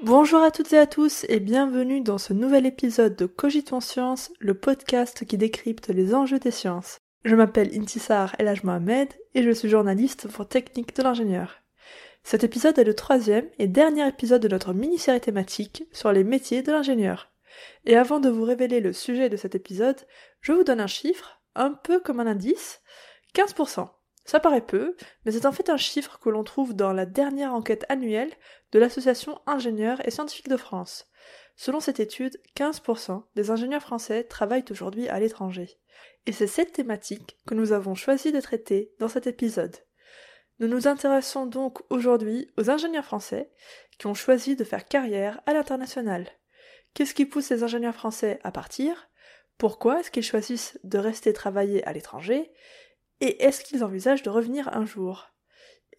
Bonjour à toutes et à tous et bienvenue dans ce nouvel épisode de Cogitons Science, le podcast qui décrypte les enjeux des sciences. Je m'appelle Intisar Elaj Mohamed et je suis journaliste pour Technique de l'ingénieur. Cet épisode est le troisième et dernier épisode de notre mini-série thématique sur les métiers de l'ingénieur. Et avant de vous révéler le sujet de cet épisode, je vous donne un chiffre, un peu comme un indice, 15%. Ça paraît peu, mais c'est en fait un chiffre que l'on trouve dans la dernière enquête annuelle de l'Association ingénieurs et scientifiques de France. Selon cette étude, 15% des ingénieurs français travaillent aujourd'hui à l'étranger. Et c'est cette thématique que nous avons choisi de traiter dans cet épisode. Nous nous intéressons donc aujourd'hui aux ingénieurs français qui ont choisi de faire carrière à l'international. Qu'est-ce qui pousse les ingénieurs français à partir? Pourquoi est-ce qu'ils choisissent de rester travailler à l'étranger? Et est-ce qu'ils envisagent de revenir un jour?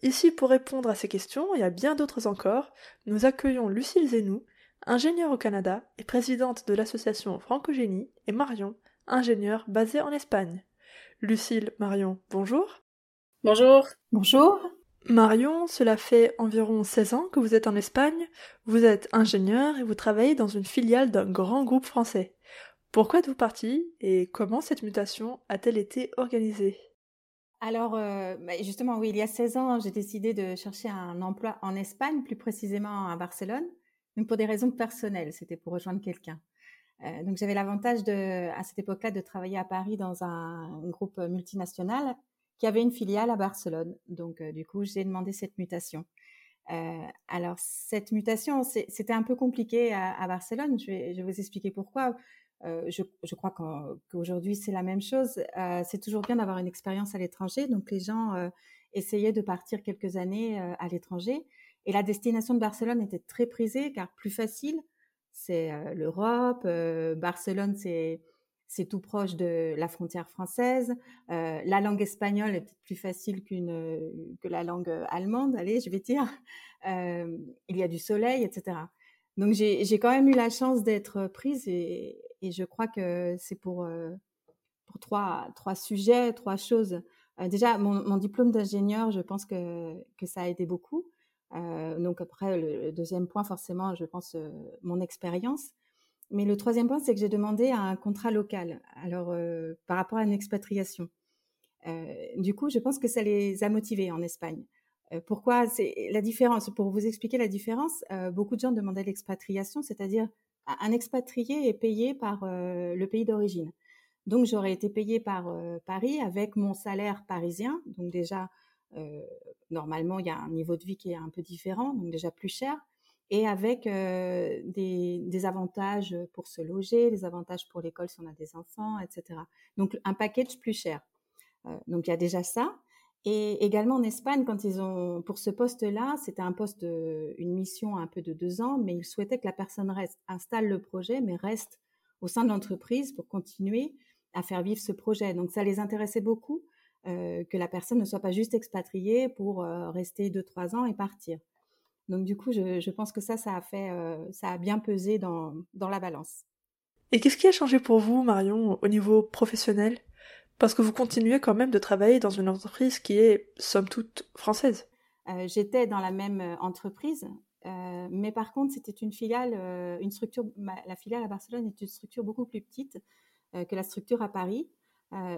Ici, pour répondre à ces questions et à bien d'autres encore, nous accueillons Lucille Zenou, ingénieure au Canada et présidente de l'association Francogénie, et Marion, ingénieure basée en Espagne. Lucille, Marion, bonjour. Bonjour. Bonjour. Marion, cela fait environ 16 ans que vous êtes en Espagne, vous êtes ingénieure et vous travaillez dans une filiale d'un grand groupe français. Pourquoi êtes-vous partie et comment cette mutation a-t-elle été organisée? Alors, euh, bah, justement, oui, il y a 16 ans, j'ai décidé de chercher un emploi en Espagne, plus précisément à Barcelone, donc pour des raisons personnelles, c'était pour rejoindre quelqu'un. Euh, donc j'avais l'avantage de, à cette époque-là, de travailler à Paris dans un, groupe multinational qui avait une filiale à Barcelone. Donc euh, du coup, j'ai demandé cette mutation. alors cette mutation, c'était un peu compliqué à, Barcelone. Je vais, vous expliquer pourquoi. Euh, je, crois qu'aujourd'hui c'est la même chose. Euh, c'est toujours bien d'avoir une expérience à l'étranger. Donc les gens euh, essayaient de partir quelques années à l'étranger. Et la destination de Barcelone était très prisée car plus facile. C'est l'Europe. Barcelone, c'est c'est tout proche de la frontière française. la langue espagnole est peut-être plus facile qu'une que la langue allemande. Allez, je vais dire. il y a du soleil, etc. Donc j'ai quand même eu la chance d'être prise et, et je crois que c'est pour, euh, pour trois, trois sujets, trois choses. Euh, déjà, mon, diplôme d'ingénieur, je pense que, que ça a aidé beaucoup. Euh, donc après, le, deuxième point, forcément, je pense mon expérience. Mais le troisième point, c'est que j'ai demandé un contrat local. Alors, par rapport à une expatriation. du coup, je pense que ça les a motivés en Espagne. pourquoi C'est la différence? Pour vous expliquer la différence, beaucoup de gens demandaient l'expatriation, c'est-à-dire un expatrié est payé par euh, le pays d'origine. Donc j'aurais été payée par euh, Paris avec mon salaire parisien. Donc déjà, euh, normalement, il y a un niveau de vie qui est un peu différent, donc déjà plus cher. Et avec des, des, avantages pour se loger, des avantages pour l'école si on a des enfants, etc. Donc un package plus cher. donc il y a déjà ça. Et également en Espagne, quand ils ont pour ce poste-là, c'était un poste, une mission un peu de deux ans, mais ils souhaitaient que la personne reste, installe le projet, mais reste au sein de l'entreprise pour continuer à faire vivre ce projet. Donc ça les intéressait beaucoup euh, que la personne ne soit pas juste expatriée pour euh, rester deux trois ans et partir. Donc du coup, je, je pense que ça, ça a fait, euh, ça a bien pesé dans, dans la balance. Et qu'est-ce qui a changé pour vous, Marion, au niveau professionnel? Parce que vous continuez quand même de travailler dans une entreprise qui est, somme toute, française. Euh, j'étais dans la même euh, entreprise, euh, mais par contre, c'était une filiale, une structure, la filiale à Barcelone est une structure beaucoup plus petite que la structure à Paris.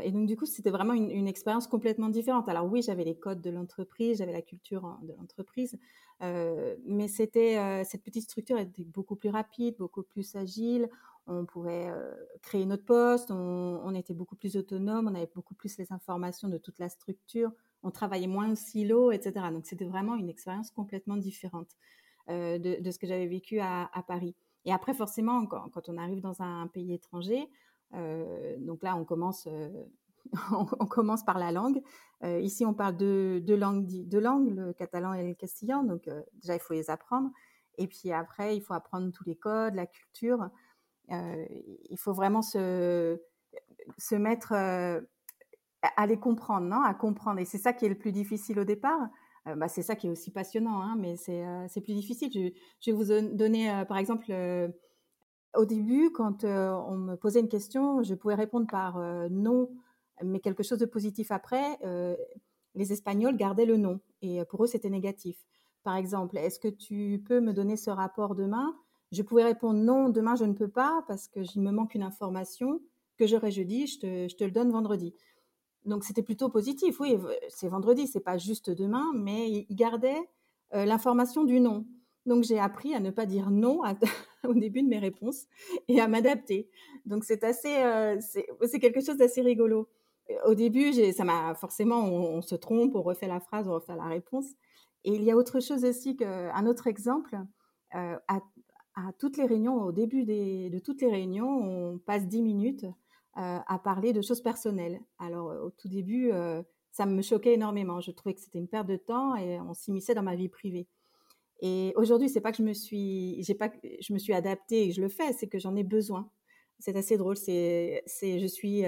Et donc, du coup, c'était vraiment une, expérience complètement différente. Alors oui, j'avais les codes de l'entreprise, j'avais la culture de l'entreprise, mais c'était cette petite structure était beaucoup plus rapide, beaucoup plus agile on pouvait euh, créer notre poste, on, était beaucoup plus autonome, on avait beaucoup plus les informations de toute la structure, on travaillait moins au silo, etc. Donc c'était vraiment une expérience complètement différente euh, de, ce que j'avais vécu à, Paris. Et après, forcément, quand, on arrive dans un pays étranger, euh, donc là, on commence, on, commence par la langue. ici, on parle de deux langues, langues, le catalan et le castillan. Donc déjà, il faut les apprendre. Et puis après, il faut apprendre tous les codes, la culture. Euh, il faut vraiment se, se mettre euh, à les comprendre, non? À comprendre. Et c'est ça qui est le plus difficile au départ. bah, c'est ça qui est aussi passionnant, hein, mais c'est plus difficile. Je, vais vous donner, par exemple, au début, quand on me posait une question, je pouvais répondre par non, mais quelque chose de positif après. les Espagnols gardaient le non, et pour eux, c'était négatif. Par exemple, est-ce que tu peux me donner ce rapport demain? Je pouvais répondre non, demain je ne peux pas parce que il me manque une information que j'aurai jeudi, je te, le donne vendredi. Donc c'était plutôt positif. Oui, c'est vendredi, c'est pas juste demain, mais il gardait euh, l'information du non. Donc j'ai appris à ne pas dire non au début de mes réponses et à m'adapter. Donc c'est assez, euh, c'est quelque chose d'assez rigolo. Au début, ça m'a forcément, on, se trompe, on refait la phrase, on refait la réponse. Et il y a autre chose aussi qu'un autre exemple. Euh, à, toutes les réunions, au début de toutes les réunions, on passe 10 minutes euh, à parler de choses personnelles. Alors au tout début, euh, ça me choquait énormément. Je trouvais que c'était une perte de temps et on s'immisçait dans ma vie privée. Et aujourd'hui, c'est pas que je me suis, j'ai pas, je me suis adaptée et je le fais, c'est que j'en ai besoin. C'est assez drôle. C'est, c'est, je suis,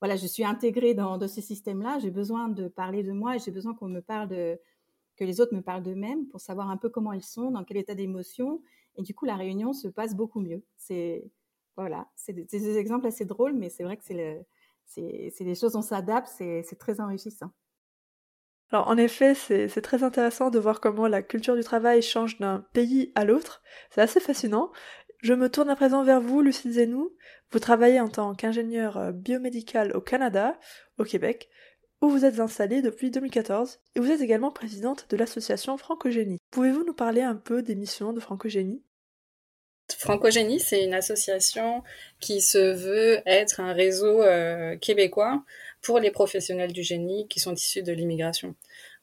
voilà, je suis intégrée dans, ce système-là. J'ai besoin de parler de moi et j'ai besoin qu'on me parle de, que les autres me parlent d'eux-mêmes pour savoir un peu comment ils sont, dans quel état d'émotion. Et du coup, la réunion se passe beaucoup mieux. C'est voilà, c'est des, exemples assez drôles, mais c'est vrai que c'est le, c'est des choses, on s'adapte, c'est très enrichissant. Alors en effet, c'est très intéressant de voir comment la culture du travail change d'un pays à l'autre. C'est assez fascinant. Je me tourne à présent vers vous, Lucie Zenou. Vous travaillez en tant qu'ingénieur euh, biomédical au Canada, au Québec où vous êtes installée depuis 2014 et vous êtes également présidente de l'association Francogénie. Pouvez-vous nous parler un peu des missions de Francogénie? Francogénie, c'est une association qui se veut être un réseau euh, québécois pour les professionnels du génie qui sont issus de l'immigration.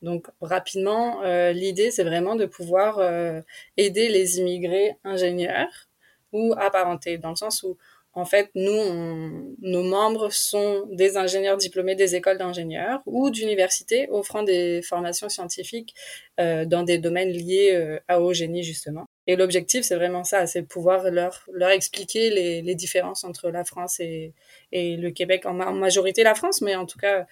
Donc rapidement, euh, l'idée c'est vraiment de pouvoir euh, aider les immigrés ingénieurs ou apparentés, dans le sens où en fait, nous, nos membres sont des ingénieurs diplômés des écoles d'ingénieurs ou d'universités offrant des formations scientifiques euh, dans des domaines liés euh, au génie, justement. Et l'objectif, c'est vraiment ça, c'est pouvoir leur, leur expliquer les, les différences entre la France et, et le Québec, en, en, majorité la France, mais en tout cas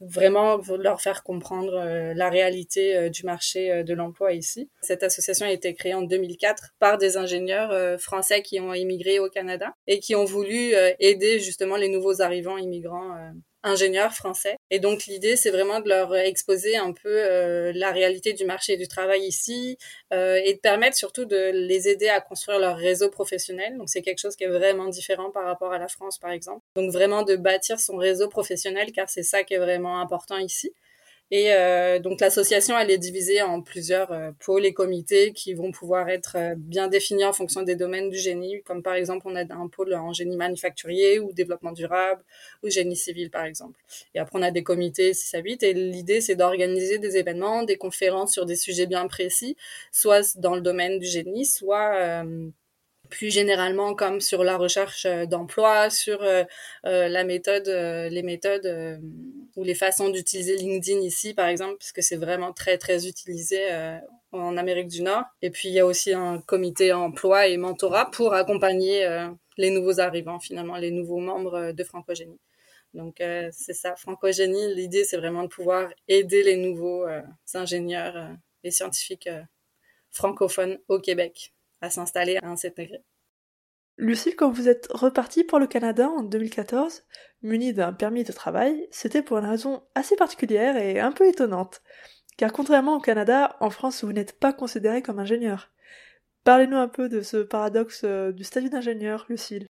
vraiment leur faire comprendre euh, la réalité euh, du marché euh, de l'emploi ici. Cette association a été créée en 2004 par des ingénieurs français qui ont immigré au Canada et qui ont voulu aider justement les nouveaux arrivants immigrants ingénieurs français. Et donc l'idée, c'est vraiment de leur exposer un peu euh, la réalité du marché du travail ici euh, et de permettre surtout de les aider à construire leur réseau professionnel. Donc c'est quelque chose qui est vraiment différent par rapport à la France, par exemple. Donc vraiment de bâtir son réseau professionnel, car c'est ça qui est vraiment important ici. Et euh, donc l'association, elle est divisée en plusieurs euh, pôles et comités qui vont pouvoir être euh, bien définis en fonction des domaines du génie, comme par exemple on a un pôle en génie manufacturier ou développement durable ou génie civil par exemple. Et après on a des comités 6 à 8 et l'idée c'est d'organiser des événements, des conférences sur des sujets bien précis, soit dans le domaine du génie, soit plus généralement comme sur la recherche euh, d'emploi, sur euh, euh, la méthode, les méthodes ou les façons d'utiliser LinkedIn ici, par exemple, puisque c'est vraiment très très utilisé en Amérique du Nord. Et puis il y a aussi un comité emploi et mentorat pour accompagner les nouveaux arrivants, finalement, les nouveaux membres de Francogénie. Donc c'est ça, Francogénie. L'idée c'est vraiment de pouvoir aider les nouveaux ingénieurs et scientifiques francophones au Québec à s'installer à degrés. Lucille, quand vous êtes repartie pour le Canada en 2014, munie d'un permis de travail, c'était pour une raison assez particulière et un peu étonnante. Car contrairement au Canada, en France, vous n'êtes pas considéré comme ingénieur. Parlez-nous un peu de ce paradoxe euh, du statut d'ingénieur, Lucille.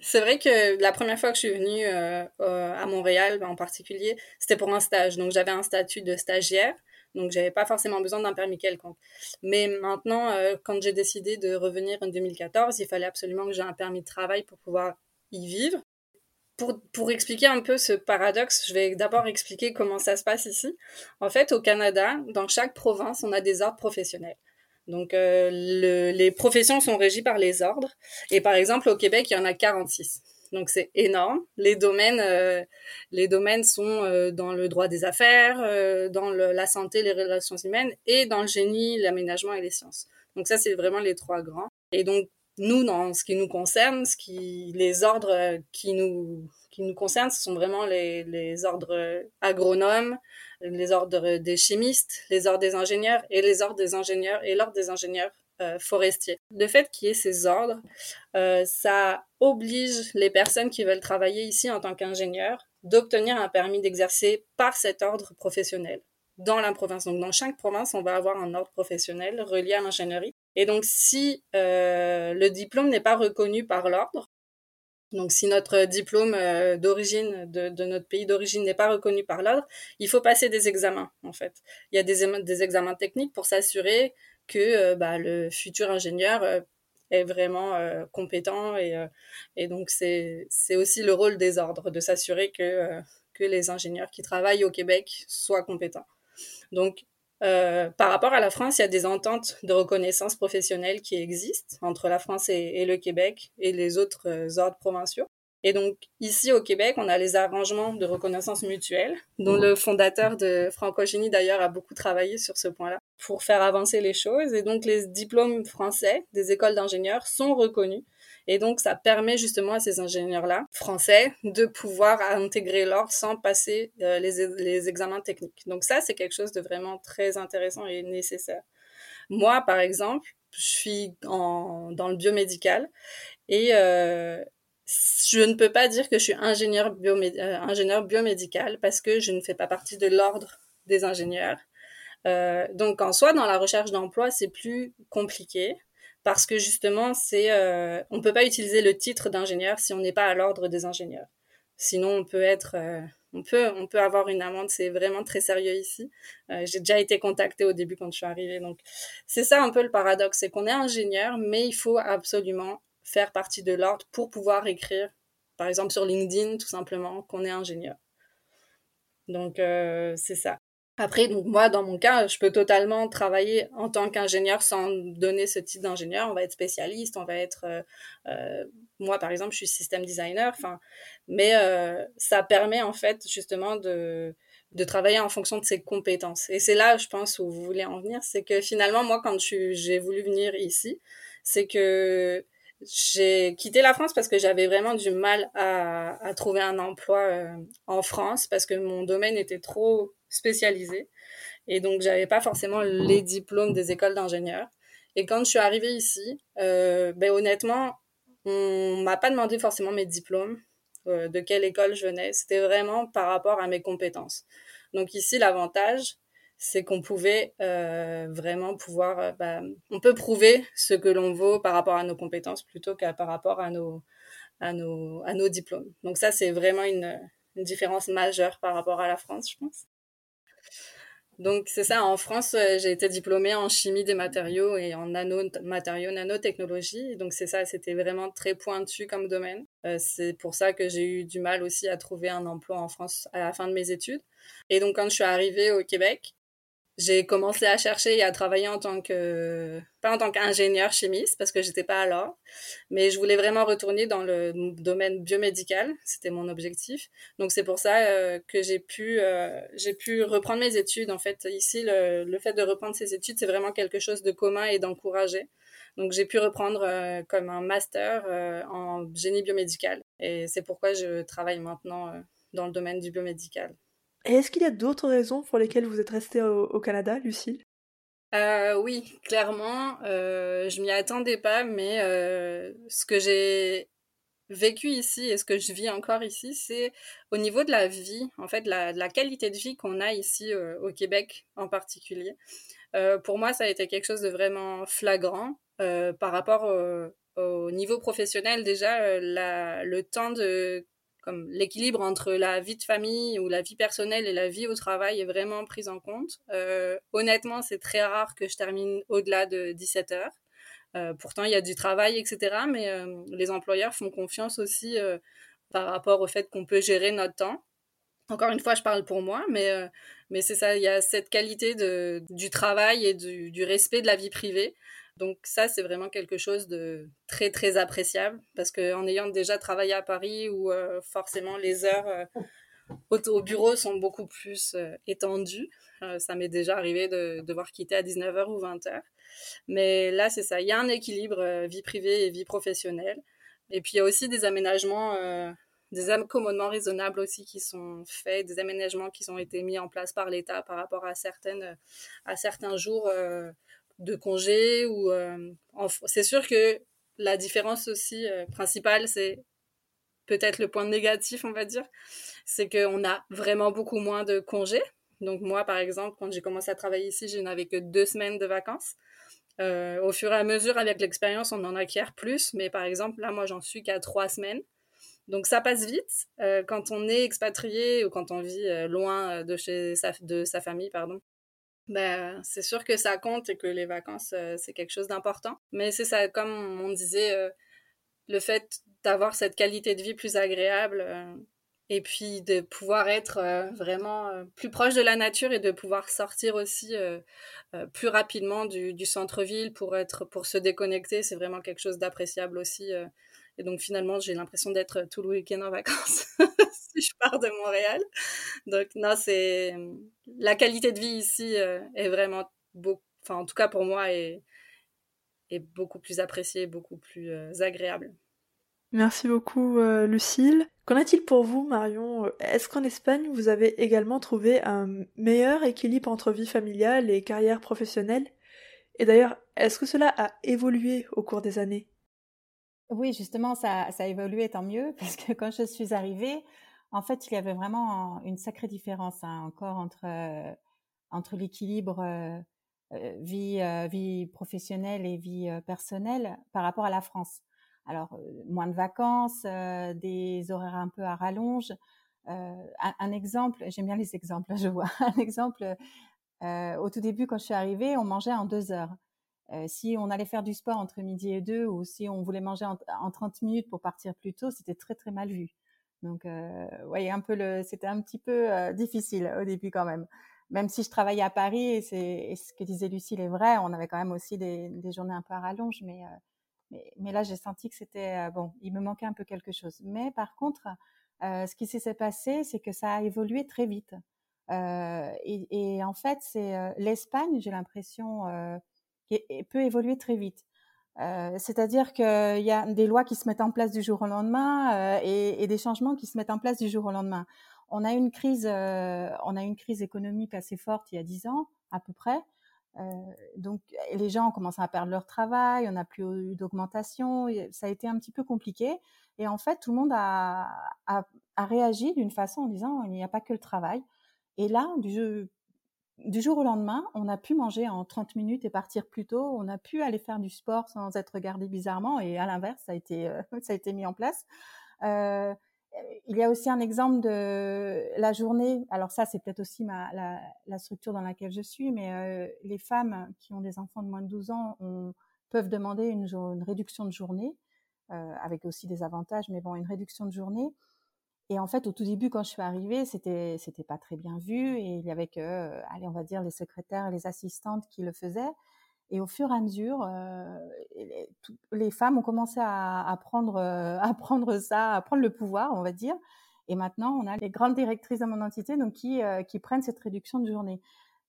C'est vrai que la première fois que je suis venue euh, à Montréal en particulier, c'était pour un stage. Donc j'avais un statut de stagiaire. Donc, j'avais pas forcément besoin d'un permis quelconque. Mais maintenant, euh, quand j'ai décidé de revenir en 2014, il fallait absolument que j'ai un permis de travail pour pouvoir y vivre. Pour, expliquer un peu ce paradoxe, je vais d'abord expliquer comment ça se passe ici. En fait, au Canada, dans chaque province, on a des ordres professionnels. Donc, euh, le, les professions sont régies par les ordres. Et par exemple, au Québec, il y en a 46 donc c'est énorme. Les domaines, euh, sont euh, dans le droit des affaires, dans la santé, les relations humaines et dans le génie, l'aménagement et les sciences. Donc ça, c'est vraiment les trois grands. Et donc nous, dans ce qui nous concerne, ce qui, les ordres qui nous qui nous concernent, ce sont vraiment les, les ordres agronomes, les ordres des chimistes, les ordres des ingénieurs et les ordres des ingénieurs et l'ordre des ingénieurs euh, forestiers. Le fait qu'il y ait ces ordres, euh, ça oblige les personnes qui veulent travailler ici en tant qu'ingénieurs d'obtenir un permis d'exercer par cet ordre professionnel dans la province. Donc, dans chaque province, on va avoir un ordre professionnel relié à l'ingénierie. Et donc, si euh, le diplôme n'est pas reconnu par l'ordre, donc si notre diplôme euh, d'origine de, notre pays d'origine n'est pas reconnu par l'ordre, il faut passer des examens en fait. Il y a des, examens techniques pour s'assurer que euh, bah, le futur ingénieur est vraiment compétent et, et donc c'est aussi le rôle des ordres de s'assurer que, que les ingénieurs qui travaillent au Québec soient compétents. Donc euh, par rapport à la France, il y a des ententes de reconnaissance professionnelle qui existent entre la France et, le Québec et les autres euh, ordres provinciaux. Et donc ici au Québec, on a les arrangements de reconnaissance mutuelle, dont le fondateur de Francogénie d'ailleurs a beaucoup travaillé sur ce point-là pour faire avancer les choses. Et donc les diplômes français des écoles d'ingénieurs sont reconnus et donc, ça permet justement à ces ingénieurs-là, français, de pouvoir intégrer l'ordre sans passer euh, les, examens techniques. Donc ça, c'est quelque chose de vraiment très intéressant et nécessaire. Moi, par exemple, je suis dans le biomédical et euh, je ne peux pas dire que je suis euh, ingénieur biomédical parce que je ne fais pas partie de l'ordre des ingénieurs. Donc en soi, dans la recherche d'emploi, c'est plus compliqué parce que justement, c'est, euh, on peut pas utiliser le titre d'ingénieur si on n'est pas à l'ordre des ingénieurs. Sinon, on peut être, euh, on peut, on peut avoir une amende. C'est vraiment très sérieux ici. Euh, j'ai déjà été contactée au début quand je suis arrivée, donc c'est ça un peu le paradoxe, c'est qu'on est ingénieur, mais il faut absolument faire partie de l'ordre pour pouvoir écrire, par exemple sur LinkedIn, tout simplement, qu'on est ingénieur. Donc euh, c'est ça. Après, donc moi, dans mon cas, je peux totalement travailler en tant qu'ingénieur sans donner ce titre d'ingénieur. On va être spécialiste, on va être, euh, euh moi par exemple, je suis système designer. Mais euh, ça permet en fait justement de de travailler en fonction de ses compétences. Et c'est là, je pense, où vous voulez en venir, c'est que finalement, moi, quand j'ai voulu venir ici, c'est que j'ai quitté la France parce que j'avais vraiment du mal à, à trouver un emploi euh, en France parce que mon domaine était trop spécialisé et donc j'avais pas forcément les diplômes des écoles d'ingénieurs. Et quand je suis arrivée ici, euh, ben honnêtement, on m'a pas demandé forcément mes diplômes, euh, de quelle école je venais. C'était vraiment par rapport à mes compétences. Donc ici, l'avantage, c'est qu'on pouvait euh, vraiment pouvoir, euh, bah, on peut prouver ce que l'on vaut par rapport à nos compétences plutôt qu'à par rapport à nos, à nos, à nos diplômes. Donc ça, c'est vraiment une, différence majeure par rapport à la France, je pense. Donc c'est ça, en France, euh, j'ai été diplômée en chimie des matériaux et en nano nanotechnologie. Donc c'est ça, c'était vraiment très pointu comme domaine. c'est pour ça que j'ai eu du mal aussi à trouver un emploi en France à la fin de mes études. Et donc quand je suis arrivée au Québec, j'ai commencé à chercher et à travailler en tant que pas en tant qu'ingénieur chimiste parce que j'étais pas alors mais je voulais vraiment retourner dans le domaine biomédical c'était mon objectif. Donc c'est pour ça euh, que j'ai pu euh, j'ai pu reprendre mes études en fait. Ici le, fait de reprendre ses études c'est vraiment quelque chose de commun et d'encouragé. Donc j'ai pu reprendre euh, comme un master en génie biomédical. Et c'est pourquoi je travaille maintenant dans le domaine du biomédical et est-ce qu'il y a d'autres raisons pour lesquelles vous êtes restée au, Canada, Lucille? Euh, oui, clairement, euh, je m'y attendais pas, mais euh, ce que j'ai vécu ici et ce que je vis encore ici, c'est au niveau de la vie, en fait, la, la qualité de vie qu'on a ici au Québec en particulier. Pour moi, ça a été quelque chose de vraiment flagrant par rapport au, au, niveau professionnel. Déjà, le temps de comme l'équilibre entre la vie de famille ou la vie personnelle et la vie au travail est vraiment pris en compte. Euh, honnêtement, c'est très rare que je termine au-delà de 17 heures. Euh, pourtant, il y a du travail, etc. Mais euh, les employeurs font confiance aussi par rapport au fait qu'on peut gérer notre temps. Encore une fois, je parle pour moi, mais, mais c'est ça, il y a cette qualité de, du travail et du respect de la vie privée donc ça, c'est vraiment quelque chose de très très appréciable parce qu'en ayant déjà travaillé à Paris où euh, forcément les heures euh, au, bureau sont beaucoup plus euh, étendues, ça m'est déjà arrivé de devoir quitter à 19h ou 20h. Mais là, c'est ça, il y a un équilibre vie privée et vie professionnelle. Et puis il y a aussi des aménagements des accommodements raisonnables aussi qui sont faits, des aménagements qui ont été mis en place par l'État par rapport à certaines, à certains jours de congé ou c'est sûr que la différence aussi principale, c'est peut-être le point négatif, on va dire, c'est qu'on a vraiment beaucoup moins de congés. Donc moi, par exemple, quand j'ai commencé à travailler ici, je n'avais que deux semaines de vacances. Euh, au fur et à mesure, avec l'expérience, on en acquiert plus. Mais par exemple, là, moi, j'en suis qu'à trois semaines. Donc ça passe vite. Euh, quand on est expatrié ou quand on vit euh, loin de, chez sa, de sa famille, pardon, ben, c'est sûr que ça compte et que les vacances, c'est quelque chose d'important. Mais c'est ça, comme on disait, le fait d'avoir cette qualité de vie plus agréable et puis de pouvoir être euh, vraiment euh, plus proche de la nature et de pouvoir sortir aussi euh, plus rapidement du, du centre-ville pour être pour se déconnecter c'est vraiment quelque chose d'appréciable aussi et donc finalement j'ai l'impression d'être tout le week-end en vacances si je pars de Montréal. Donc non c'est la qualité de vie ici est vraiment beaucoup enfin en tout cas pour moi est, est beaucoup plus appréciée beaucoup plus agréable. Merci beaucoup Lucille. Qu'en est-il pour vous, Marion? Est-ce qu'en Espagne, vous avez également trouvé un meilleur équilibre entre vie familiale et carrière professionnelle? Et d'ailleurs, est-ce que cela a évolué au cours des années? Oui, justement, ça, a évolué tant mieux, parce que quand je suis arrivée, en fait, il y avait vraiment une sacrée différence hein, encore entre, euh, entre l'équilibre euh, euh, vie, vie professionnelle et vie personnelle par rapport à la France. Alors, moins de vacances, des horaires un peu à rallonge. Un, exemple, j'aime bien les exemples, je vois. Un exemple, au tout début, quand je suis arrivée, on mangeait en deux heures. si on allait faire du sport entre midi et deux, ou si on voulait manger en, en 30 minutes pour partir plus tôt, c'était très très mal vu. Donc, euh, voyez un peu le, c'était un petit peu difficile au début quand même. Même si je travaillais à Paris, et, ce que disait Lucille est vrai, on avait quand même aussi des, journées un peu à rallonge, mais mais, là, j'ai senti que c'était euh, bon, il me manquait un peu quelque chose. Mais par contre, euh, ce qui s'est passé, c'est que ça a évolué très vite. Euh, et, en fait, c'est l'Espagne, j'ai l'impression, qui peut évoluer très vite. C'est-à-dire qu'il y a des lois qui se mettent en place du jour au lendemain et, des changements qui se mettent en place du jour au lendemain. On a une crise, on a une crise économique assez forte il y a dix ans à peu près. Euh, donc les gens ont commencé à perdre leur travail, on n'a plus eu d'augmentation, ça a été un petit peu compliqué. Et en fait, tout le monde a, a, réagi d'une façon en disant il n'y a pas que le travail. Et là, du, du jour au lendemain, on a pu manger en 30 minutes et partir plus tôt. On a pu aller faire du sport sans être regardé bizarrement. Et à l'inverse, ça a été, euh, ça a été mis en place. Euh, il y a aussi un exemple de la journée. Alors ça, c'est peut-être aussi ma, la, structure dans laquelle je suis, mais euh, les femmes qui ont des enfants de moins de 12 ans peuvent demander une, réduction de journée, avec aussi des avantages, mais bon, une réduction de journée. Et en fait, au tout début, quand je suis arrivée, c'était c'était pas très bien vu, et il y avait que, euh, allez, on va dire, les secrétaires, les assistantes qui le faisaient. Et au fur et à mesure, euh, les, femmes ont commencé à, prendre, euh, à prendre ça, à prendre le pouvoir, on va dire. Et maintenant, on a les grandes directrices de mon entité donc, qui, qui prennent cette réduction de journée.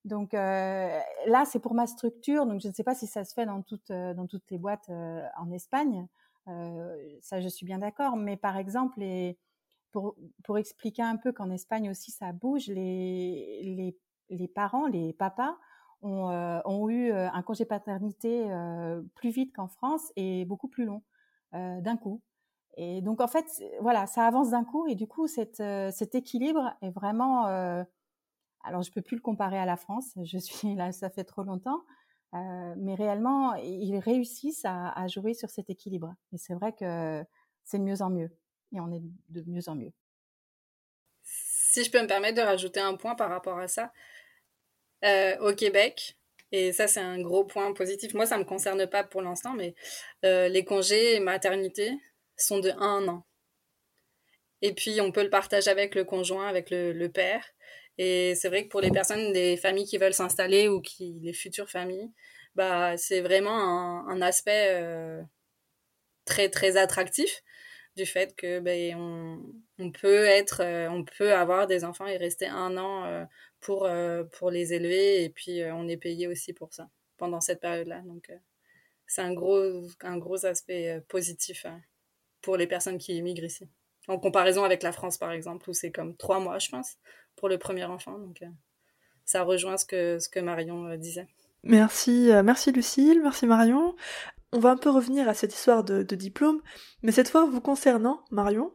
Donc là, c'est pour ma structure. Donc je ne sais pas si ça se fait dans toutes, dans toutes les boîtes en Espagne. ça, je suis bien d'accord. Mais par exemple, les, pour, expliquer un peu qu'en Espagne aussi ça bouge, les, parents, les papas, euh, ont, eu euh, un congé paternité euh, plus vite qu'en France et beaucoup plus long d'un coup. Et donc en fait, voilà, ça avance d'un coup et du coup cet équilibre est vraiment. alors je peux plus le comparer à la France, je suis là, ça fait trop longtemps, mais réellement ils réussissent à, à, jouer sur cet équilibre. Et c'est vrai que c'est de mieux en mieux et on est de mieux en mieux. Si je peux me permettre de rajouter un point par rapport à ça, euh, au Québec. Et ça, c'est un gros point positif. Moi, ça ne me concerne pas pour l'instant, mais euh, les congés maternité sont de un an. Et puis, on peut le partager avec le conjoint, avec le, père. Et c'est vrai que pour les personnes, des familles qui veulent s'installer ou qui, les futures familles, bah, c'est vraiment un, aspect euh, très, très attractif du fait que ben, on, on, peut être, on peut avoir des enfants et rester un an pour, euh, pour les élever et puis euh, on est payé aussi pour ça pendant cette période-là. Donc euh, c'est un gros, un gros aspect positif hein, pour les personnes qui émigrent ici. En comparaison avec la France, par exemple, où c'est comme trois mois, je pense, pour le premier enfant. Donc, ça rejoint ce que, ce que Marion disait. Merci, merci Lucille, merci Marion. On va un peu revenir à cette histoire de, diplôme, mais cette fois vous concernant, Marion,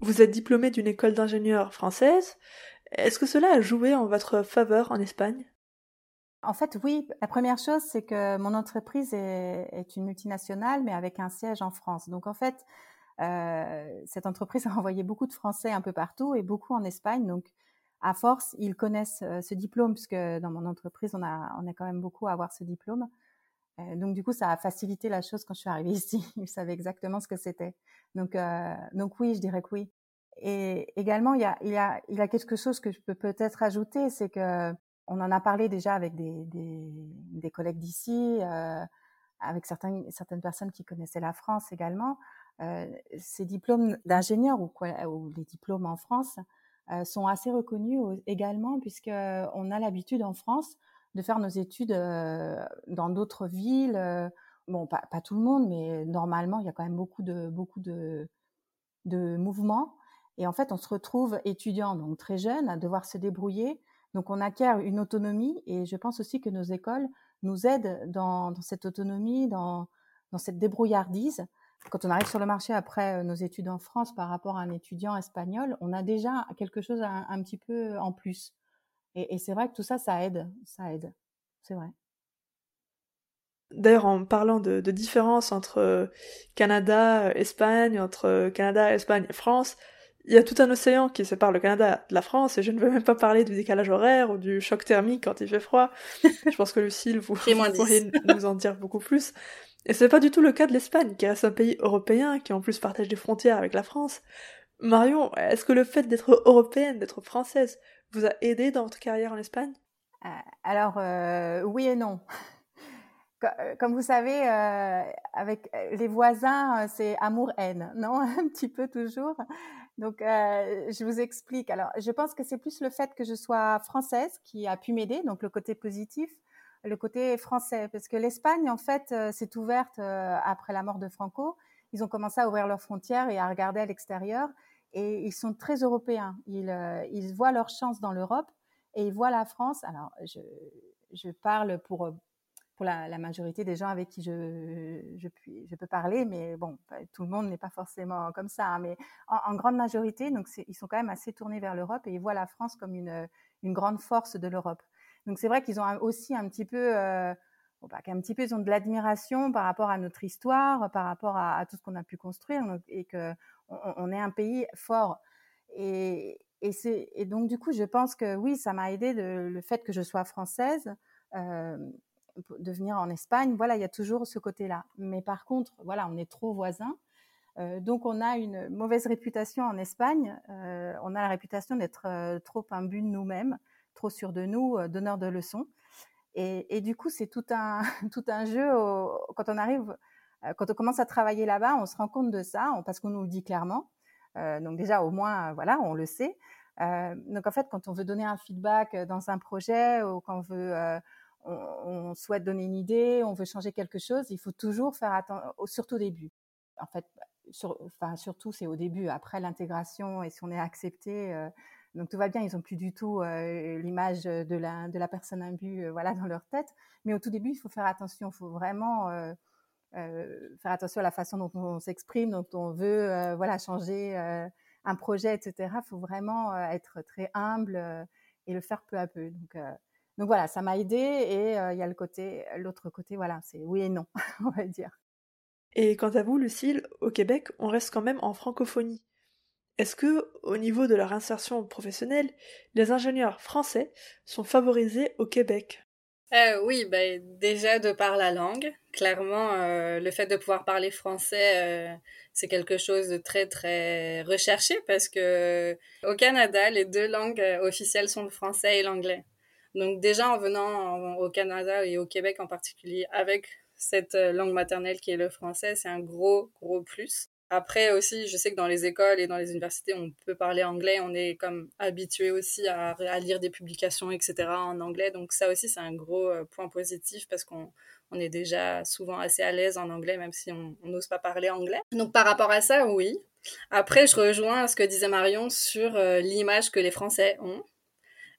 vous êtes diplômée d'une école d'ingénieur française. Est-ce que cela a joué en votre faveur en Espagne? En fait, oui. La première chose, c'est que mon entreprise est, une multinationale, mais avec un siège en France. Donc en fait, euh, cette entreprise a envoyé beaucoup de Français un peu partout et beaucoup en Espagne. Donc à force, ils connaissent euh, ce diplôme, puisque dans mon entreprise, on a, on a quand même beaucoup à avoir ce diplôme. Euh, donc du coup, ça a facilité la chose quand je suis arrivée ici. Ils savaient exactement ce que c'était. Donc, euh, donc oui, je dirais que oui. Et également, il y a, il y a, il y a quelque chose que je peux peut-être ajouter, c'est que on en a parlé déjà avec des, des, collègues d'ici, euh, avec certaines, certaines personnes qui connaissaient la France également. Ces diplômes d'ingénieur ou, ou les diplômes en France sont assez reconnus également, puisque on a l'habitude en France de faire nos études dans d'autres villes. Bon, pas, tout le monde, mais normalement, il y a quand même beaucoup de, beaucoup de, de mouvements. Et en fait, on se retrouve étudiant, donc très jeune, à devoir se débrouiller. Donc, on acquiert une autonomie et je pense aussi que nos écoles nous aident dans, cette autonomie, dans, dans cette débrouillardise. Quand on arrive sur le marché après nos études en France par rapport à un étudiant espagnol, on a déjà quelque chose un petit peu en plus. Et, c'est vrai que tout ça, ça aide, ça aide, c'est vrai. D'ailleurs, en parlant de, de différence entre euh, Canada, euh, Espagne, entre euh, Canada, Espagne et France, il y a tout un océan qui sépare le Canada de la France, et je ne veux même pas parler du décalage horaire ou du choc thermique quand il fait froid. je pense que Lucille, vous, vous pourriez nous en dire beaucoup plus. Et c'est pas du tout le cas de l'Espagne, qui reste un pays européen, qui en plus partage des frontières avec la France. Marion, est-ce que le fait d'être européenne, d'être française, vous a aidé dans votre carrière en Espagne? Euh, Alors, euh, oui et non. Euh, comme vous savez, avec les voisins, c'est amour-haine, non? Un petit peu toujours. Donc, je vous explique. Alors, je pense que c'est plus le fait que je sois française qui a pu m'aider, donc le côté positif, le côté français, parce que l'Espagne, en fait, s'est ouverte après la mort de Franco. Ils ont commencé à ouvrir leurs frontières et à regarder à l'extérieur et ils sont très européens. Ils, euh, voient leur chance dans l'Europe et ils voient la France. Alors, je, parle pour, pour la, majorité des gens avec qui je, je, peux parler, mais bon, tout le monde n'est pas forcément comme ça. Hein, mais en, en, grande majorité, donc ils sont quand même assez tournés vers l'Europe et ils voient la France comme une, une grande force de l'Europe. Donc c'est vrai qu'ils ont aussi un petit peu euh, bah, un petit peu ils ont de l'admiration par rapport à notre histoire, par rapport à, tout ce qu'on a pu construire, et que on, est un pays fort. Et, donc, du coup, je pense que oui, ça m'a aidé le fait que je sois française, euh, de venir en Espagne. Voilà, il y a toujours ce côté-là. Mais par contre, voilà, on est trop voisins. Euh, donc, on a une mauvaise réputation en Espagne. Euh, on a la réputation d'être trop imbu de nous-mêmes, trop sûr de nous, donneur de leçons. Et, du coup, c'est tout un, tout un jeu quand on arrive euh, quand on commence à travailler là-bas, on se rend compte de ça parce qu'on nous le dit clairement. Euh, donc déjà, au moins, voilà, on le sait. Euh, donc en fait, quand on veut donner un feedback dans un projet ou quand on veut, on, souhaite donner une idée, on veut changer quelque chose, il faut toujours faire attention, surtout au début. En fait, surtout c'est au début. Après l'intégration et si on est accepté, donc tout va bien, ils ont plus du tout l'image de la de la personne imbue, voilà, dans leur tête. Mais au tout début, il faut faire attention, il faut vraiment euh, faire attention à la façon dont on s'exprime, dont on veut euh, voilà changer euh, un projet, etc. Il faut vraiment être très humble et le faire peu à peu. Donc, donc voilà, ça m'a aidé et il y a le côté, l'autre côté, voilà, c'est oui et non, on va dire. Et quant à vous, Lucille, au Québec, on reste quand même en francophonie. Est-ce que, au niveau de leur insertion professionnelle, les ingénieurs français sont favorisés au Québec? Euh, oui, ben, déjà de par la langue. Clairement, euh, le fait de pouvoir parler français, euh, c'est quelque chose de très, très recherché parce que au Canada, les deux langues officielles sont le français et l'anglais. Donc déjà, en venant au Canada et au Québec en particulier avec cette langue maternelle qui est le français, c'est un gros, gros plus. Après aussi, je sais que dans les écoles et dans les universités, on peut parler anglais. On est comme habitué aussi à, lire des publications, etc. en anglais. Donc ça aussi, c'est un gros euh, point positif parce qu'on on est déjà souvent assez à l'aise en anglais, même si on n'ose pas parler anglais. Donc par rapport à ça, oui. Après, je rejoins ce que disait Marion sur l'image que les Français ont.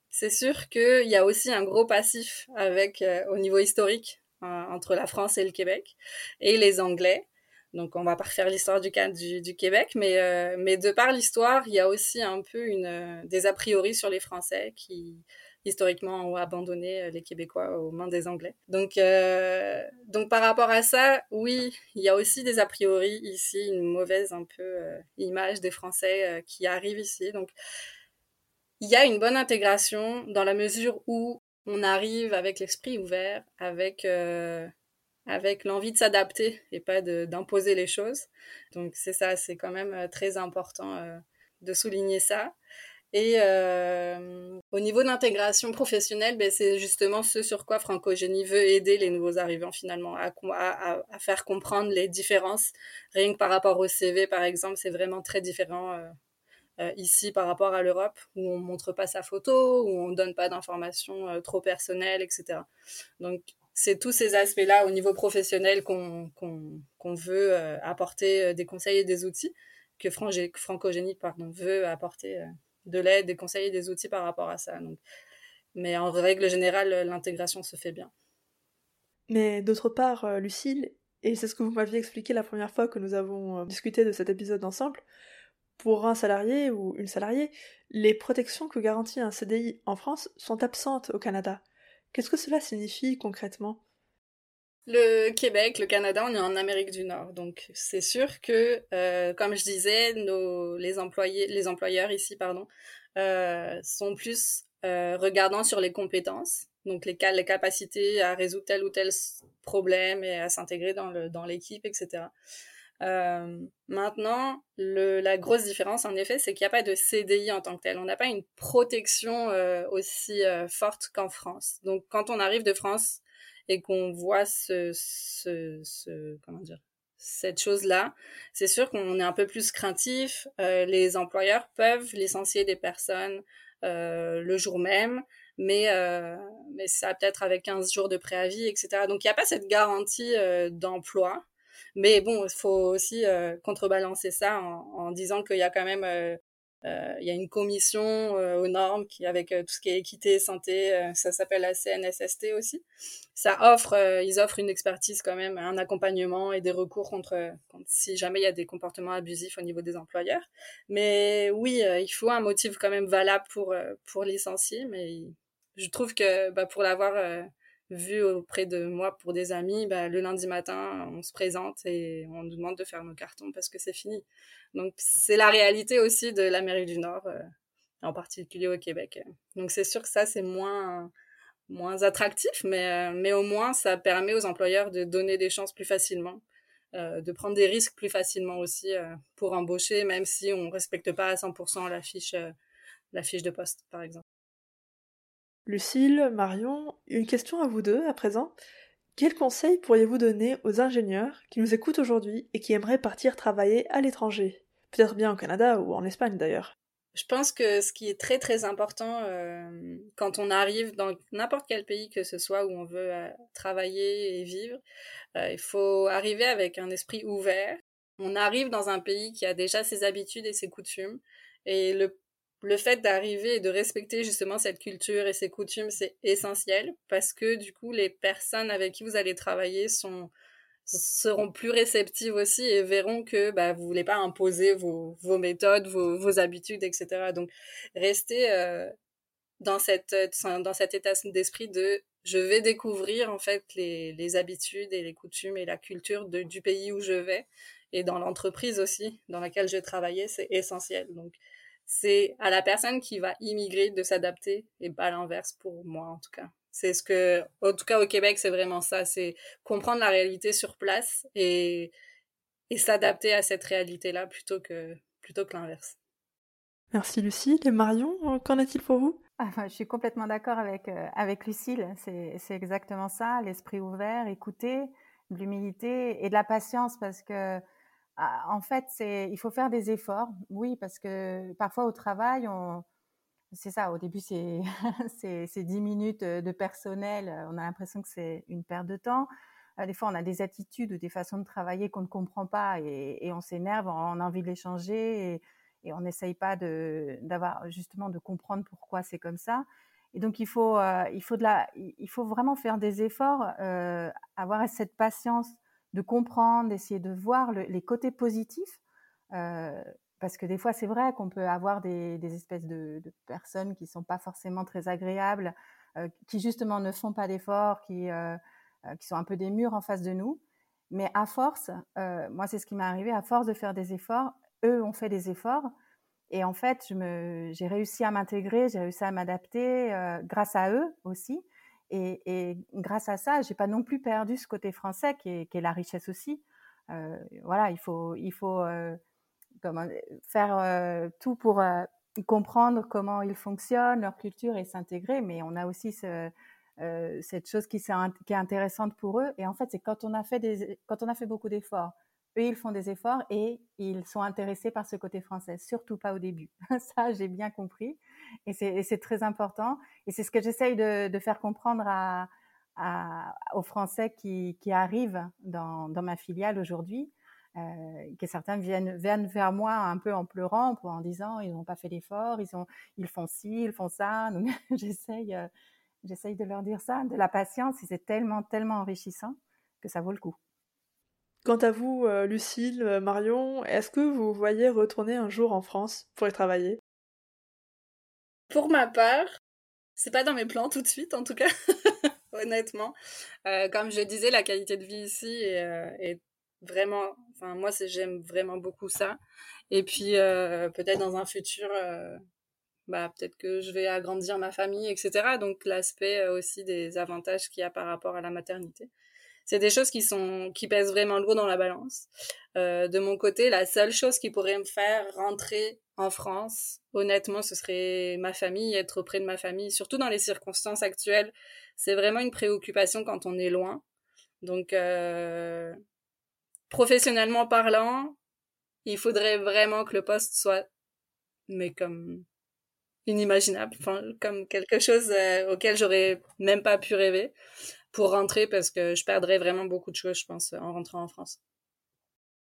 C'est sûr qu'il y a aussi un gros passif avec, au niveau historique entre la France et le Québec et les Anglais. Donc, on va pas refaire l'histoire du, du, Québec, mais, euh, mais de par l'histoire, il y a aussi un peu euh, des a priori sur les Français qui, historiquement, ont abandonné euh, les Québécois aux mains des Anglais. Donc, par rapport à ça, oui, il y a aussi des a priori ici, une mauvaise image des Français qui arrivent ici. Donc, il y a une bonne intégration dans la mesure où on arrive avec l'esprit ouvert, avec avec l'envie de s'adapter et pas d'imposer les choses. Donc c'est ça, c'est quand même euh, très important euh, de souligner ça. Et euh, au niveau de l'intégration professionnelle, ben, c'est justement ce sur quoi Francogénie veut aider les nouveaux arrivants finalement, à, à, à, faire comprendre les différences. Rien que par rapport au CV, par exemple, c'est vraiment très différent ici par rapport à l'Europe, où on montre pas sa photo, où on donne pas d'informations trop personnelles, etc. Donc c'est tous ces aspects-là au niveau professionnel qu'on veut euh, apporter euh, des conseils et des outils, que Francogénie pardon, veut apporter euh, de l'aide, des conseils et des outils par rapport à ça. Mais en règle générale, l'intégration se fait bien. Mais d'autre part, Lucille, et c'est ce que vous m'aviez expliqué la première fois que nous avons discuté de cet épisode ensemble, pour un salarié ou une salariée, les protections que garantit un CDI en France sont absentes au Canada. Qu'est-ce que cela signifie concrètement? Le Québec, le Canada, on est en Amérique du Nord, donc c'est sûr que, euh, comme je disais, les employés, les employeurs ici, pardon, euh, sont plus euh, regardant sur les compétences, donc les, capacités à résoudre tel ou tel problème et à s'intégrer dans l'équipe, etc. Euh, maintenant, le, la grosse différence, en effet, c'est qu'il n'y a pas de CDI en tant que tel. On n'a pas une protection euh, aussi euh, forte qu'en France. Donc, quand on arrive de France et qu'on voit ce, ce, ce, comment dire, cette chose-là, c'est sûr qu'on est un peu plus craintif. Euh, les employeurs peuvent licencier des personnes le jour même, mais, mais ça peut-être avec 15 jours de préavis, etc. Donc, il n'y a pas cette garantie d'emploi. Mais bon, il faut aussi euh, contrebalancer ça en, en disant qu'il y a quand même euh, euh, il y a une commission aux normes qui avec tout ce qui est équité santé ça s'appelle la CNSST aussi. Ça offre ils offrent une expertise quand même un accompagnement et des recours contre, contre si jamais il y a des comportements abusifs au niveau des employeurs. Mais oui il faut un motif quand même valable pour pour licencier mais je trouve que bah, pour l'avoir vu auprès de moi pour des amis, bah, le lundi matin, on se présente et on nous demande de faire nos cartons parce que c'est fini. Donc c'est la réalité aussi de l'Amérique du Nord, euh, en particulier au Québec. Donc c'est sûr que ça c'est moins moins attractif, mais euh, mais au moins ça permet aux employeurs de donner des chances plus facilement, euh, de prendre des risques plus facilement aussi pour embaucher, même si on respecte pas à 100% la fiche la fiche de poste par exemple. Lucille, Marion, une question à vous deux à présent. Quels conseils pourriez-vous donner aux ingénieurs qui nous écoutent aujourd'hui et qui aimeraient partir travailler à l'étranger? Peut-être bien au Canada ou en Espagne d'ailleurs. Je pense que ce qui est très très important euh, quand on arrive dans n'importe quel pays que ce soit où on veut euh, travailler et vivre, euh, il faut arriver avec un esprit ouvert. On arrive dans un pays qui a déjà ses habitudes et ses coutumes et le le fait d'arriver et de respecter justement cette culture et ces coutumes, c'est essentiel parce que du coup, les personnes avec qui vous allez travailler sont seront plus réceptives aussi et verront que bah, vous voulez pas imposer vos, vos méthodes, vos, vos habitudes, etc. Donc, restez euh, dans, cette, dans cet état d'esprit de je vais découvrir en fait les, les habitudes et les coutumes et la culture du pays où je vais et dans l'entreprise aussi dans laquelle je vais travailler, c'est essentiel. Donc, c'est à la personne qui va immigrer de s'adapter et pas l'inverse pour moi en tout cas. C'est ce que, en tout cas au Québec, c'est vraiment ça, c'est comprendre la réalité sur place et, et s'adapter à cette réalité-là plutôt que, plutôt que l'inverse. Merci Lucille. Et Marion, qu'en est-il pour vous? Ah, Je suis complètement d'accord avec, euh, avec Lucille. C'est exactement ça, l'esprit ouvert, écouter, de l'humilité et de la patience parce que en fait, il faut faire des efforts, oui, parce que parfois au travail, c'est ça, au début, c'est, c'est, 10 minutes de personnel, on a l'impression que c'est une perte de temps. des fois, on a des attitudes ou des façons de travailler qu'on ne comprend pas et, on s'énerve, on a envie de les changer et, on n'essaye pas d'avoir justement de comprendre pourquoi c'est comme ça. Et donc il faut, il faut de la, il faut vraiment faire des efforts, avoir cette patience de comprendre, d'essayer de voir les côtés positifs, parce que des fois c'est vrai qu'on peut avoir des, espèces de, personnes qui sont pas forcément très agréables, qui justement ne font pas d'efforts, qui qui sont un peu des murs en face de nous. Mais à force, moi c'est ce qui m'est arrivé, à force de faire des efforts, eux ont fait des efforts. Et en fait, j'ai réussi à m'intégrer, j'ai réussi à m'adapter euh, grâce à eux aussi. Et, grâce à ça, j'ai pas non plus perdu ce côté français qui est, la richesse aussi. Euh, voilà, il faut, il faut euh, faire euh, tout pour comprendre comment ils fonctionnent, leur culture et s'intégrer. Mais on a aussi ce, cette chose qui, qui, est intéressante pour eux. Et en fait, c'est quand on a fait des, quand on a fait beaucoup d'efforts eux, ils font des efforts et ils sont intéressés par ce côté français, surtout pas au début. Ça, j'ai bien compris. Et c'est très important. Et c'est ce que j'essaye de, faire comprendre aux Français qui, arrivent dans, ma filiale aujourd'hui. Euh, que certains viennent, vers moi un peu en pleurant, en disant ils n'ont pas fait d'efforts, ils, ont, ils font ci, ils font ça. Euh, j'essaye de leur dire ça, de la patience. C'est tellement, tellement enrichissant que ça vaut le coup. Quant à vous, euh, Lucille, euh, Marion, est-ce que vous voyez retourner un jour en France pour y travailler? Pour ma part, c'est pas dans mes plans tout de suite, en tout cas, honnêtement. Euh, comme je disais, la qualité de vie ici est, vraiment, enfin moi, j'aime vraiment beaucoup ça. Et puis peut-être dans un futur, bah peut-être que je vais agrandir ma famille, etc. Donc l'aspect aussi des avantages qu'il y a par rapport à la maternité c'est des choses qui sont qui pèsent vraiment lourd dans la balance. Euh, de mon côté, la seule chose qui pourrait me faire rentrer en France, honnêtement, ce serait ma famille, être auprès de ma famille, surtout dans les circonstances actuelles. C'est vraiment une préoccupation quand on est loin. Donc, euh, professionnellement parlant, il faudrait vraiment que le poste soit, mais comme inimaginable, comme quelque chose euh, auquel j'aurais même pas pu rêver pour rentrer parce que je perdrais vraiment beaucoup de choses, je pense, en rentrant en France.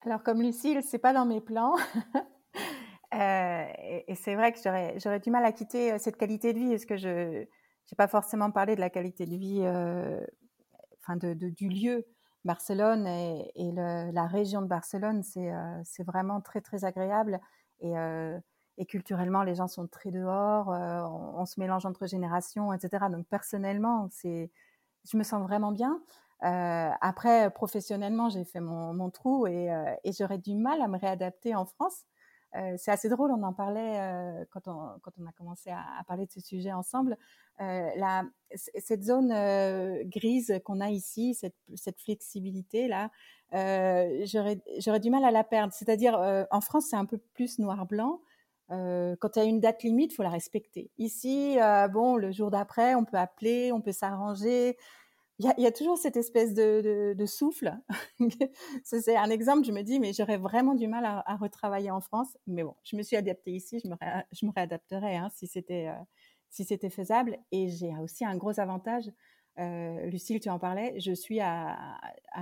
Alors, comme Lucille, c'est pas dans mes plans. euh, et, c'est vrai que j'aurais, du mal à quitter euh, cette qualité de vie parce que je n'ai pas forcément parlé de la qualité de vie, euh, du lieu. Barcelone et, la région de Barcelone, c'est, vraiment très très agréable et, culturellement les gens sont très dehors, on, se mélange entre générations, etc. Donc personnellement, c'est je me sens vraiment bien. Euh, après, professionnellement, j'ai fait mon, trou et, euh, et j'aurais du mal à me réadapter en France. Euh, c'est assez drôle, on en parlait quand, on, a commencé à, parler de ce sujet ensemble. Cette zone grise qu'on a ici, cette, cette flexibilité-là, j'aurais du mal à la perdre. C'est-à-dire, en France, c'est un peu plus noir-blanc. Euh, quand il y a une date limite, faut la respecter. Ici, euh, bon, le jour d'après, on peut appeler, on peut s'arranger. Il y a, toujours cette espèce de, souffle. c'est un exemple. Je me dis, mais j'aurais vraiment du mal à, retravailler en France. Mais bon, je me suis adaptée ici. Je me, ré, réadapterais si c'était faisable. Et j'ai aussi un gros avantage. Euh, Lucille, tu en parlais. Je suis à,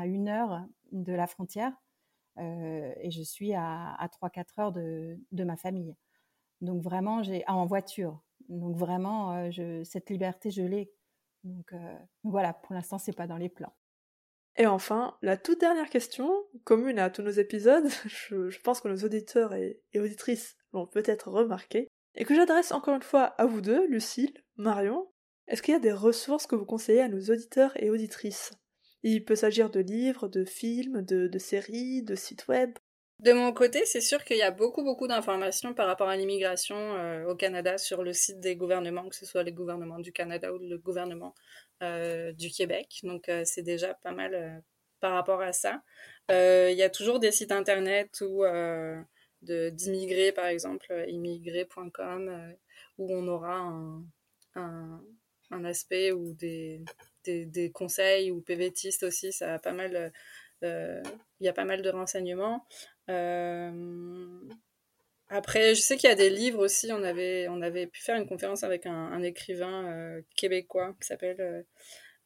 une heure de la frontière et je suis à, à 3-4 heures de ma famille. Donc vraiment, j'ai ah, en voiture. Donc vraiment, euh, cette liberté, je l'ai. Donc, euh, voilà, pour l'instant, c'est pas dans les plans. Et enfin, la toute dernière question, commune à tous nos épisodes, je, pense que nos auditeurs et, auditrices l'ont peut-être remarqué, et que j'adresse encore une fois à vous deux, Lucille, Marion. Est-ce qu'il y a des ressources que vous conseillez à nos auditeurs et auditrices? Il peut s'agir de livres, de films, de séries, de sites web, de mon côté, c'est sûr qu'il y a beaucoup, beaucoup d'informations par rapport à l'immigration euh, au Canada sur le site des gouvernements, que ce soit les gouvernements du Canada ou le gouvernement euh, du Québec. Donc, euh, c'est déjà pas mal par rapport à ça. Il y a toujours des sites internet ou d'immigrés, par exemple, immigré.com, où on aura un, un, aspect ou des, des, des, conseils ou PVTistes aussi. Ça a pas mal il y a pas mal de renseignements. Euh, après, je sais qu'il y a des livres aussi. On avait, on avait pu faire une conférence avec un, écrivain euh, québécois qui s'appelle,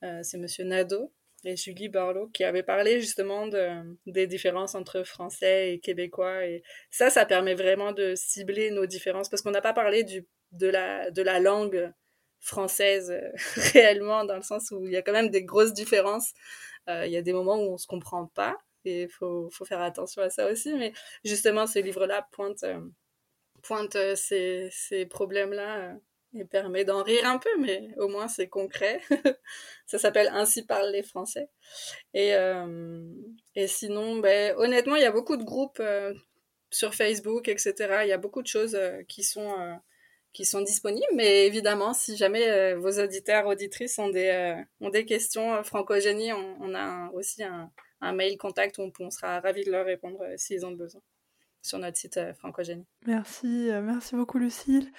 euh, c'est Monsieur Nadeau, et Julie Barlow qui avait parlé justement de, des différences entre français et québécois. Et ça, ça permet vraiment de cibler nos différences parce qu'on n'a pas parlé du, de, la, de la langue française réellement dans le sens où il y a quand même des grosses différences. Il y a des moments où on se comprend pas et il faut, faut, faire attention à ça aussi. Mais justement, ces livres-là pointent, euh, euh, ces, ces problèmes-là et permet d'en rire un peu, mais au moins c'est concret. ça s'appelle Ainsi parlent les Français. Et, euh, et sinon, ben, honnêtement, il y a beaucoup de groupes euh, sur Facebook, etc. Il y a beaucoup de choses euh, qui sont euh, qui sont disponibles. Mais évidemment, si jamais euh, vos auditeurs, auditrices ont des, euh, ont des questions francogénie, on, on a aussi un, un, mail contact où on, on sera ravis de leur répondre s'ils ont besoin sur notre site francogénie. Merci, merci beaucoup Lucille.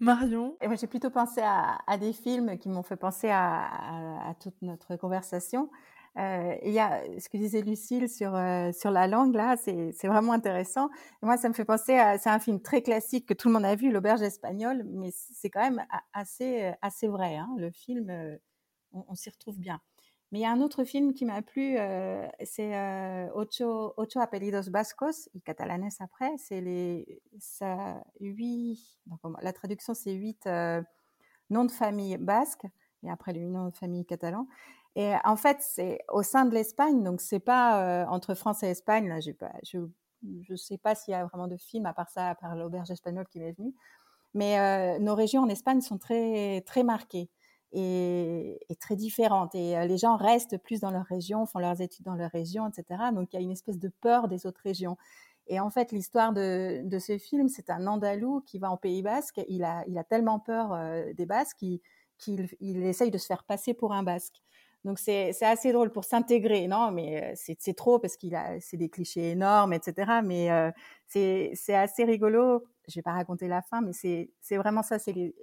Marion? Et moi, j'ai plutôt pensé à, à, des films qui m'ont fait penser à, à, à, toute notre conversation. Euh, il y a ce que disait Lucille sur euh, sur la langue là, c'est c'est vraiment intéressant. Et moi, ça me fait penser à c'est un film très classique que tout le monde a vu, l'auberge espagnole, mais c'est quand même assez assez vrai. Hein. Le film, euh, on, on s'y retrouve bien. Mais il y a un autre film qui m'a plu, euh, c'est euh, Ocho, Ocho Apellidos Vascos, y catalanes après, c'est les huit, la traduction c'est huit euh, noms de famille basques, et après les noms de famille catalans. Et en fait, c'est au sein de l'Espagne, donc c'est pas entre France et Espagne, je je sais pas s'il y a vraiment de film à part ça, à part l'auberge espagnole qui m'est venue, mais nos régions en Espagne sont très très marquées est, très différente. Et euh, les gens restent plus dans leur région, font leurs études dans leur région, etc. Donc il y a une espèce de peur des autres régions. Et en fait, l'histoire de, ce film, c'est un Andalou qui va en Pays Basque. Il a, il a tellement peur euh, des Basques qu'il qu il essaye de se faire passer pour un Basque. Donc c'est assez drôle pour s'intégrer, non Mais euh, c'est trop parce qu'il a c'est des clichés énormes, etc. Mais euh, c'est assez rigolo. Je vais pas raconter la fin, mais c'est vraiment ça. C'est les,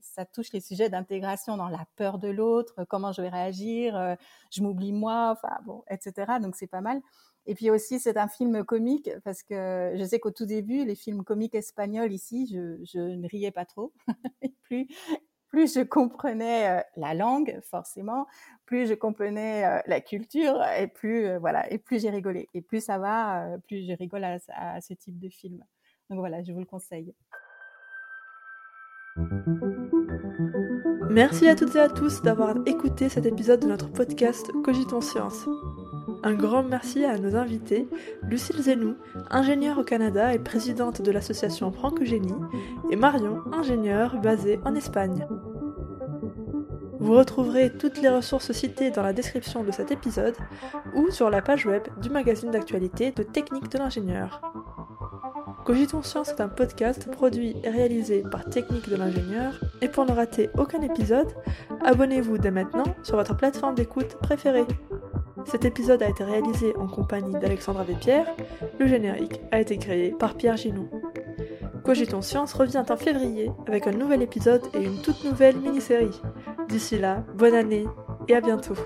ça touche les sujets d'intégration dans la peur de l'autre, comment je vais réagir, euh, je m'oublie moi, enfin bon, etc. Donc c'est pas mal. Et puis aussi, c'est un film comique parce que je sais qu'au tout début, les films comiques espagnols ici, je, ne riais pas trop. plus, je comprenais euh, la langue, forcément, plus je comprenais euh, la culture, et plus euh, voilà, et plus j'ai rigolé. Et plus ça va, euh, plus je rigole à, à, ce type de film. Donc voilà, je vous le conseille. Merci à toutes et à tous d'avoir écouté cet épisode de notre podcast Cogitons Science. Un grand merci à nos invités, Lucille Zenou, ingénieure au Canada et présidente de l'association Francogénie, et Marion, ingénieure basée en Espagne. Vous retrouverez toutes les ressources citées dans la description de cet épisode ou sur la page web du magazine d'actualité de Technique de l'ingénieur. Cogitons Science est un podcast produit et réalisé par Technique de l'ingénieur et pour ne rater aucun épisode, abonnez-vous dès maintenant sur votre plateforme d'écoute préférée. Cet épisode a été réalisé en compagnie d'Alexandra Vépierre. Le générique a été créé par Pierre Ginon. Cogitons Science revient en février avec un nouvel épisode et une toute nouvelle mini-série. D'ici là, bonne année et à bientôt.